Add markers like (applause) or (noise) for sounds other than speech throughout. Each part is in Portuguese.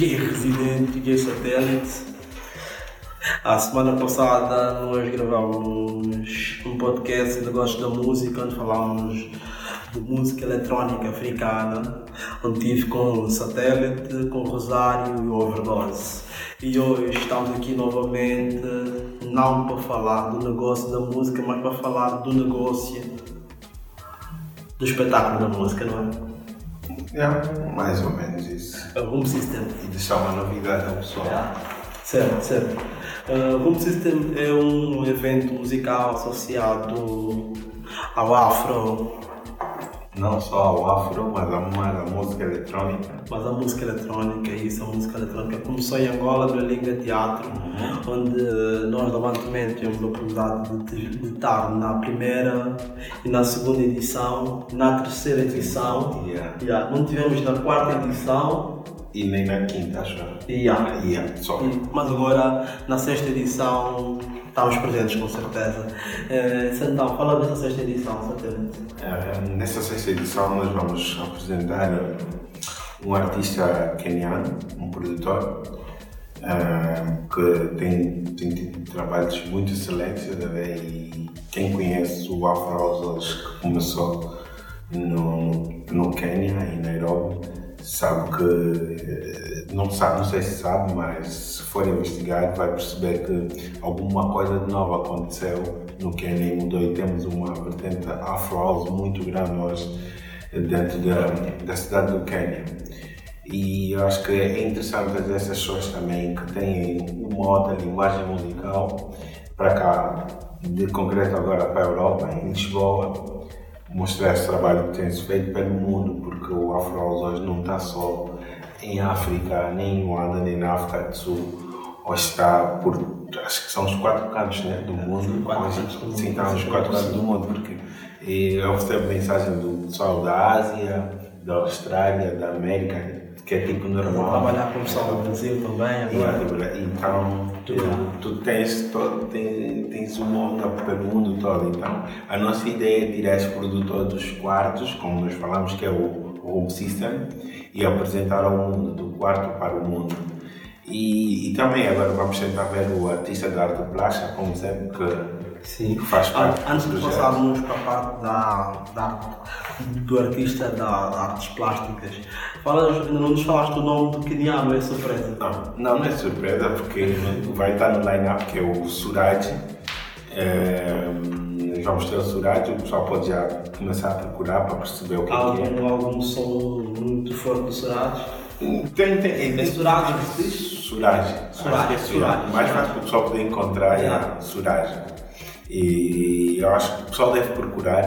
DJ residente, DJ satélite. A semana passada nós gravamos um podcast de negócios da música onde falámos de música eletrónica africana, onde tive com o satélite, com o Rosário e o Overdose. E hoje estamos aqui novamente, não para falar do negócio da música, mas para falar do negócio do espetáculo da música, não é? É, mais ou menos isso. É o Home System. E deixar uma novidade ao pessoal. Certo, certo. Uh, Home System é um evento musical associado ao Afro, Não só ao afro, mas a, mais a música eletrónica. mas a música eletrónica, isso, a música eletrónica começou em Angola, na Liga Teatro, onde uh, nós Bantamento tivemos a oportunidade de, de estar na primeira e na segunda edição, na terceira edição. Yeah. Yeah, não tivemos na quarta edição, E nem na quinta, acho. yeah, Yeah, só. Mas agora, na sexta edição, estamos presentes com certeza. Eh, então, fala dessa sexta edição, satélite. Eh, Nessa sexta edição nós vamos apresentar um artista keniano, um produtor, eh, que tem, tem tido trabalhos muito excelentes e quem conhece o Afro House que começou no, no Quênia, em Nairobi, sabe que, não sabe, não sei se sabe, mas se for investigar vai perceber que alguma coisa de nova aconteceu no Quênia e mudou e temos uma vertente Afro muito grande hoje dentro da, da cidade do Quênia. E eu acho que é interessante fazer essas shows também que têm uma outra linguagem musical para cá, de concreto agora para a Europa, em Lisboa, mostrar esse trabalho que tem-se feito pelo mundo, porque o Afro hoje não está só em África, nem em Luanda, nem na África do Sul, hoje está por, acho que são os quatro cantos né, do mundo, quatro sim, está nos sim. quatro cantos do mundo, porque e eu recebo mensagem do pessoal da Ásia, da Austrália, da América, que é tipo normal. trabalhar com o pessoal do Brasil também agora. Então, tu, tu tens, todo, tens, tens uma onda pelo mundo todo. Então, a nossa ideia é tirar esse produtor dos quartos, como nós falamos que é o Home System, e apresentar ao mundo, do quarto para o mundo. E, e também agora vamos tentar ver o artista da arte plástica, como sempre, que, Sim. que faz An- parte Antes de passarmos para a parte da, da do artista da, da artes plásticas, não nos falaste o nome do queniano, é surpresa. Não, não, não é surpresa, porque vai estar no line-up que é o Suraj. É, vamos ter o Suraj, o pessoal pode já começar a procurar para perceber o que, Há é que é. algum, algum som muito forte do Suraj? Tem, tem, É Suraj, que se diz? Suraj. É Suraj. Mais fácil para o pessoal poder encontrar é Yeah. Suraj. E eu acho que o pessoal deve procurar,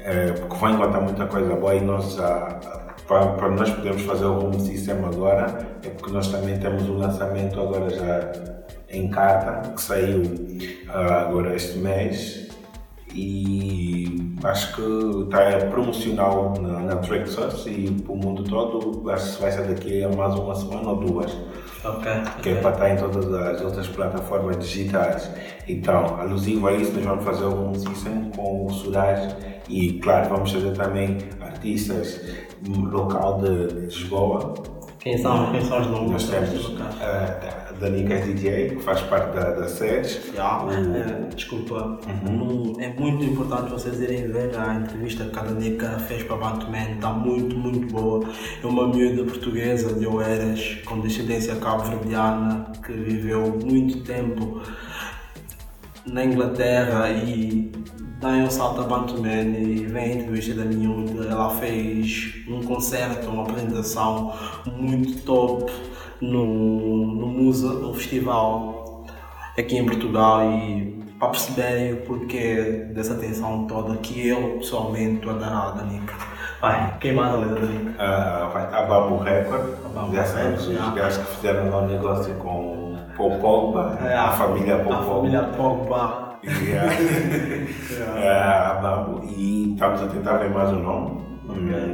eh, porque vai encontrar muita coisa boa e nós já, para, para nós podermos fazer o home system agora, é porque nós também temos o lançamento agora já em carta, que saiu ah, agora este mês. E acho que está promocional na, na e para o mundo todo. Acho que vai ser daqui a mais uma semana ou duas Ok. que é para estar em todas as outras plataformas digitais. Então, alusivo a isso, nós vamos fazer um system com o Suraj e, claro, vamos fazer também artistas local de Lisboa. Quem são, quem são os nomes? Nós temos a Danica DJ, que faz parte da, da O- é, desculpa, não- é muito importante vocês irem ver a entrevista que a Danica fez para Bantuman, está muito, muito boa. É uma miúda portuguesa de Oeiras, com descendência cabo-verdiana, que viveu muito tempo na Inglaterra e dá um salto a Bantuman e vem a entrevista da miúda. Ela fez um concerto, uma apresentação muito top no, no Musa, no festival aqui em Portugal e para perceberem o porquê dessa atenção toda que eu pessoalmente estou a dar à Danica. Vai, quem mais a letra da Danica? Ah, vai estar a Babu Record, A Babu já sabemos os gajos que fizeram um negócio com o Pogba, É, a família A Pogba. família Pogba. Yeah. Ah, Babu. E estamos a tentar ver mais um nome.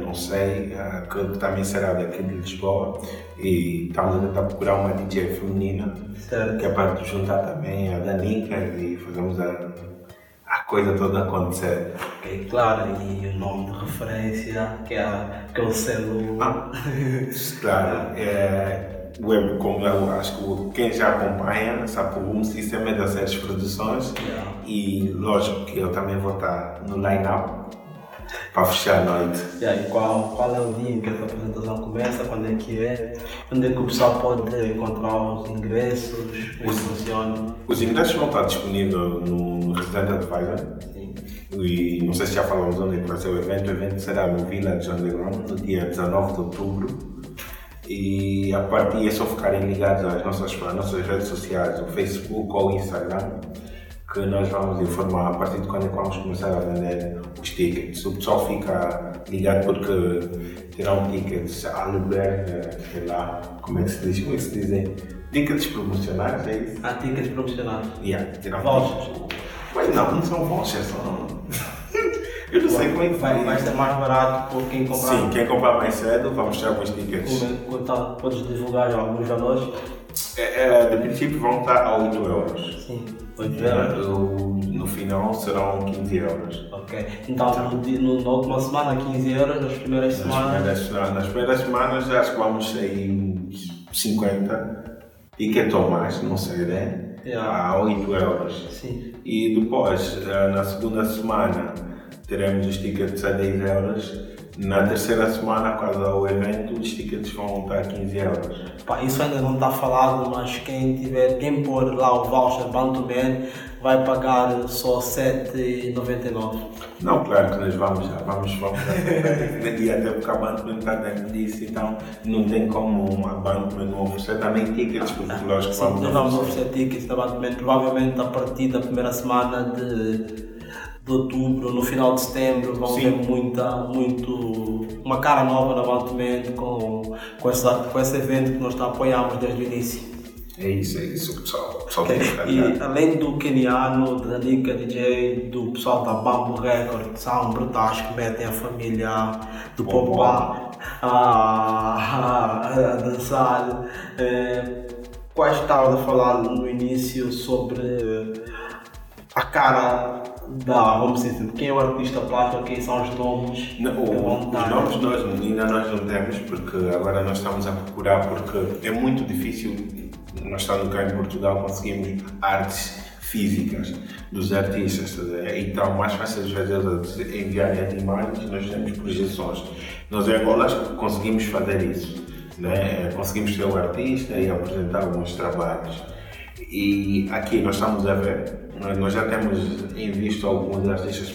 Não sei, ah, que também será daqui de Lisboa. E estamos a tentar procurar uma DJ feminina Certo. que é para juntar também a Danica e fazermos a, a coisa toda acontecer. Ok, claro, e o nome de referência, que é aquele selo. Ah, claro, é, web, como eu acho que quem já acompanha sabe o é das séries produções Yeah. e lógico que eu também vou estar no line-up para fechar a noite. E aí, qual, qual é o dia em que essa apresentação começa? Quando é que é? Onde é que o pessoal pode encontrar os ingressos? Como Os- funciona? Os ingressos vão estar disponíveis no Resident Advisor Sim. e não sei se já falamos onde é vai ser o evento. O evento será no Village Underground no dia 19 de outubro. E a partir é só ficarem ligados às nossas, às nossas redes sociais, o Facebook ou o Instagram, que nós vamos informar a partir de quando é que vamos começar a vender os tickets. O pessoal fica ligado porque terão tickets à liberta, sei lá, como é que se diz? Como é que se dizem? Tickets promocionais, é isso? Há tickets promocionais. Yeah, terão Vouchers. Mas não, não são vouchers, são. Eu não sei como é que vai, vai. vai ser mais barato por quem comprar. Sim, quem comprar mais cedo, vamos ter alguns tickets. É que tá? Podes divulgar alguns valores? É, é, de princípio vão estar a 8 euros. Sim. 8 euros. Eu, no final serão 15 euros. Ok. Então, no, na última semana, 15 euros. Nas primeiras Nas semanas. primeiras, nas primeiras semanas acho que vamos sair uns 50 tickets ou mais, não sei, né? Yeah. A 8 euros. Sim. E depois, eh, na segunda semana, teremos os tickets a 10 euros. Na terceira semana, quase ao evento, os tickets vão estar a 15 euros. Pá, isso ainda não está falado, mas quem tiver, quem pôr lá o voucher Bantuman vai pagar só 7,99. Não, claro que nós vamos já, vamos, vamos e até porque a Bandman está dentro disso, então não tem como uma Bandman não oferecer também tickets, porque nós Sim, vamos nós vamos oferecer tickets da Bantuman, provavelmente a partir da primeira semana de, de outubro, no final de setembro, vão ver muita, muito, uma cara nova na Bantuman com, com, essa, com esse evento que nós tá- apoiamos desde o início. É isso, é isso, pessoal. pessoal Ok, tem que ficar E além do Keniano, da Nika DJ, do pessoal da Bambo Record, que são brutais que metem a família do Bom, Popá a, a, a dançar. É, quais estavas a falar no início sobre a cara da Home System? Quem é o artista plástico? Quem são os nomes? Não, os nomes nós ainda nós não temos, porque agora nós estamos a procurar, porque é muito difícil, nós estamos cá em Portugal, conseguimos artes físicas dos artistas, ver? então mais fácil às vezes eles enviarem as imagens, nós temos projeções. Nós em Angola conseguimos fazer isso, né? conseguimos ter o artista e apresentar alguns trabalhos. E aqui nós estamos a ver, nós- nós já temos em vista alguns artistas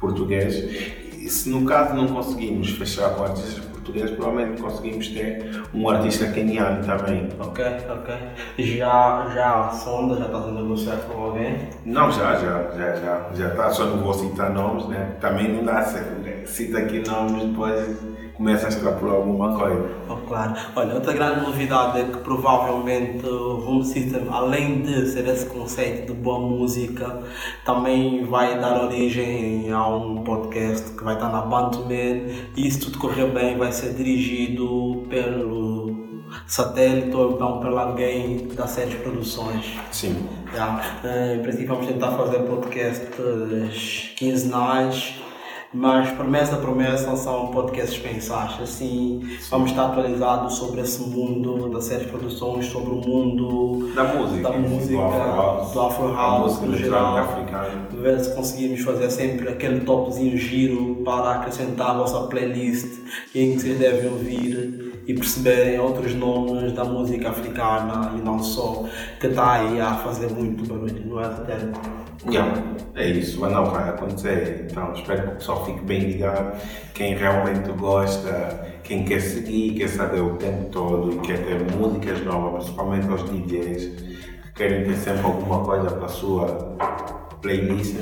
portugueses. E se no caso não conseguimos fechar com artistas portugueses, provavelmente conseguimos ter um artista keniano também. Ok, ok. Já, já a sonda já está a negociar com alguém? Não, já, já, já, já, já está, só não vou citar nomes, né? Também não dá certo, né? Cita aqui nomes, depois começa a extrapolar alguma coisa. Oh, claro. Olha, outra grande novidade é que provavelmente o Home System, além de ser esse conceito de boa música, também vai dar origem a um podcast que vai estar na Bandman e se tudo correr bem vai ser dirigido pelo satélite ou então pelo alguém das séries produções. Sim. Já. Eh, Em princípio vamos tentar fazer podcasts quinzenais, mas promessa promessa são podcasts mensais. Assim vamos estar atualizados sobre esse mundo das séries produções, sobre o mundo Da música, da música, do Afro House, no geral. Ver se conseguimos fazer sempre aquele topzinho giro para acrescentar a vossa playlist em que vocês devem ouvir e perceberem outros nomes da música africana e não só, que está aí a fazer muito barulho, não é, Tatiana? Yeah, é isso, mas não vai acontecer. Então espero que o pessoal fique bem ligado. Quem realmente gosta, quem quer seguir, quer saber o tempo todo e quer ter músicas novas, principalmente aos DJs que querem ter sempre alguma coisa para a sua playlist,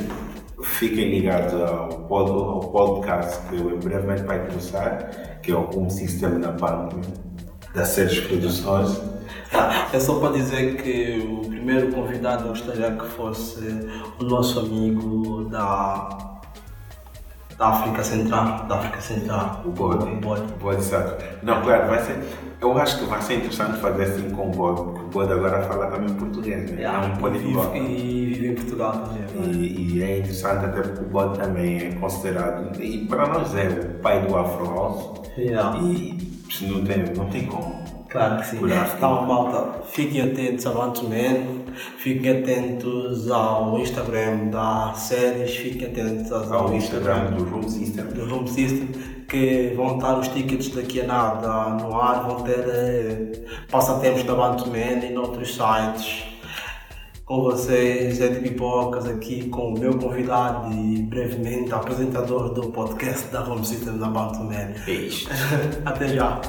fiquem ligados ao, pod, ao podcast que em brevemente vai começar, que é o Um Sistema da Band, das séries produções. Tá, (laughs) é só para dizer que o primeiro convidado eu gostaria que fosse o nosso amigo da, da África Central. Da África Central. O bode. O bode. O bode sabe. Não, claro, vai ser. Eu acho que vai ser interessante fazer assim com o bode, porque o bode agora fala também português, né? Yeah, é um e, poliglota. e vive em Portugal também. E, e é interessante até porque o bode também é considerado, e para nós é o pai do Afro House, Yeah. e se não tem, não tem como. Claro que sim. Então, malta, fiquem atentos a Bantuman, fiquem atentos ao Instagram da séries, fiquem atentos ao, ao Instagram, do Room System. Do Room System, que vão estar os tickets daqui a nada no ar, vão ter eh, passatempos da Bantuman e noutros sites. Com vocês, é de Pipocas, aqui com o meu convidado e brevemente apresentador do podcast da Home System da Bantuman. Beijo. (laughs) Até já.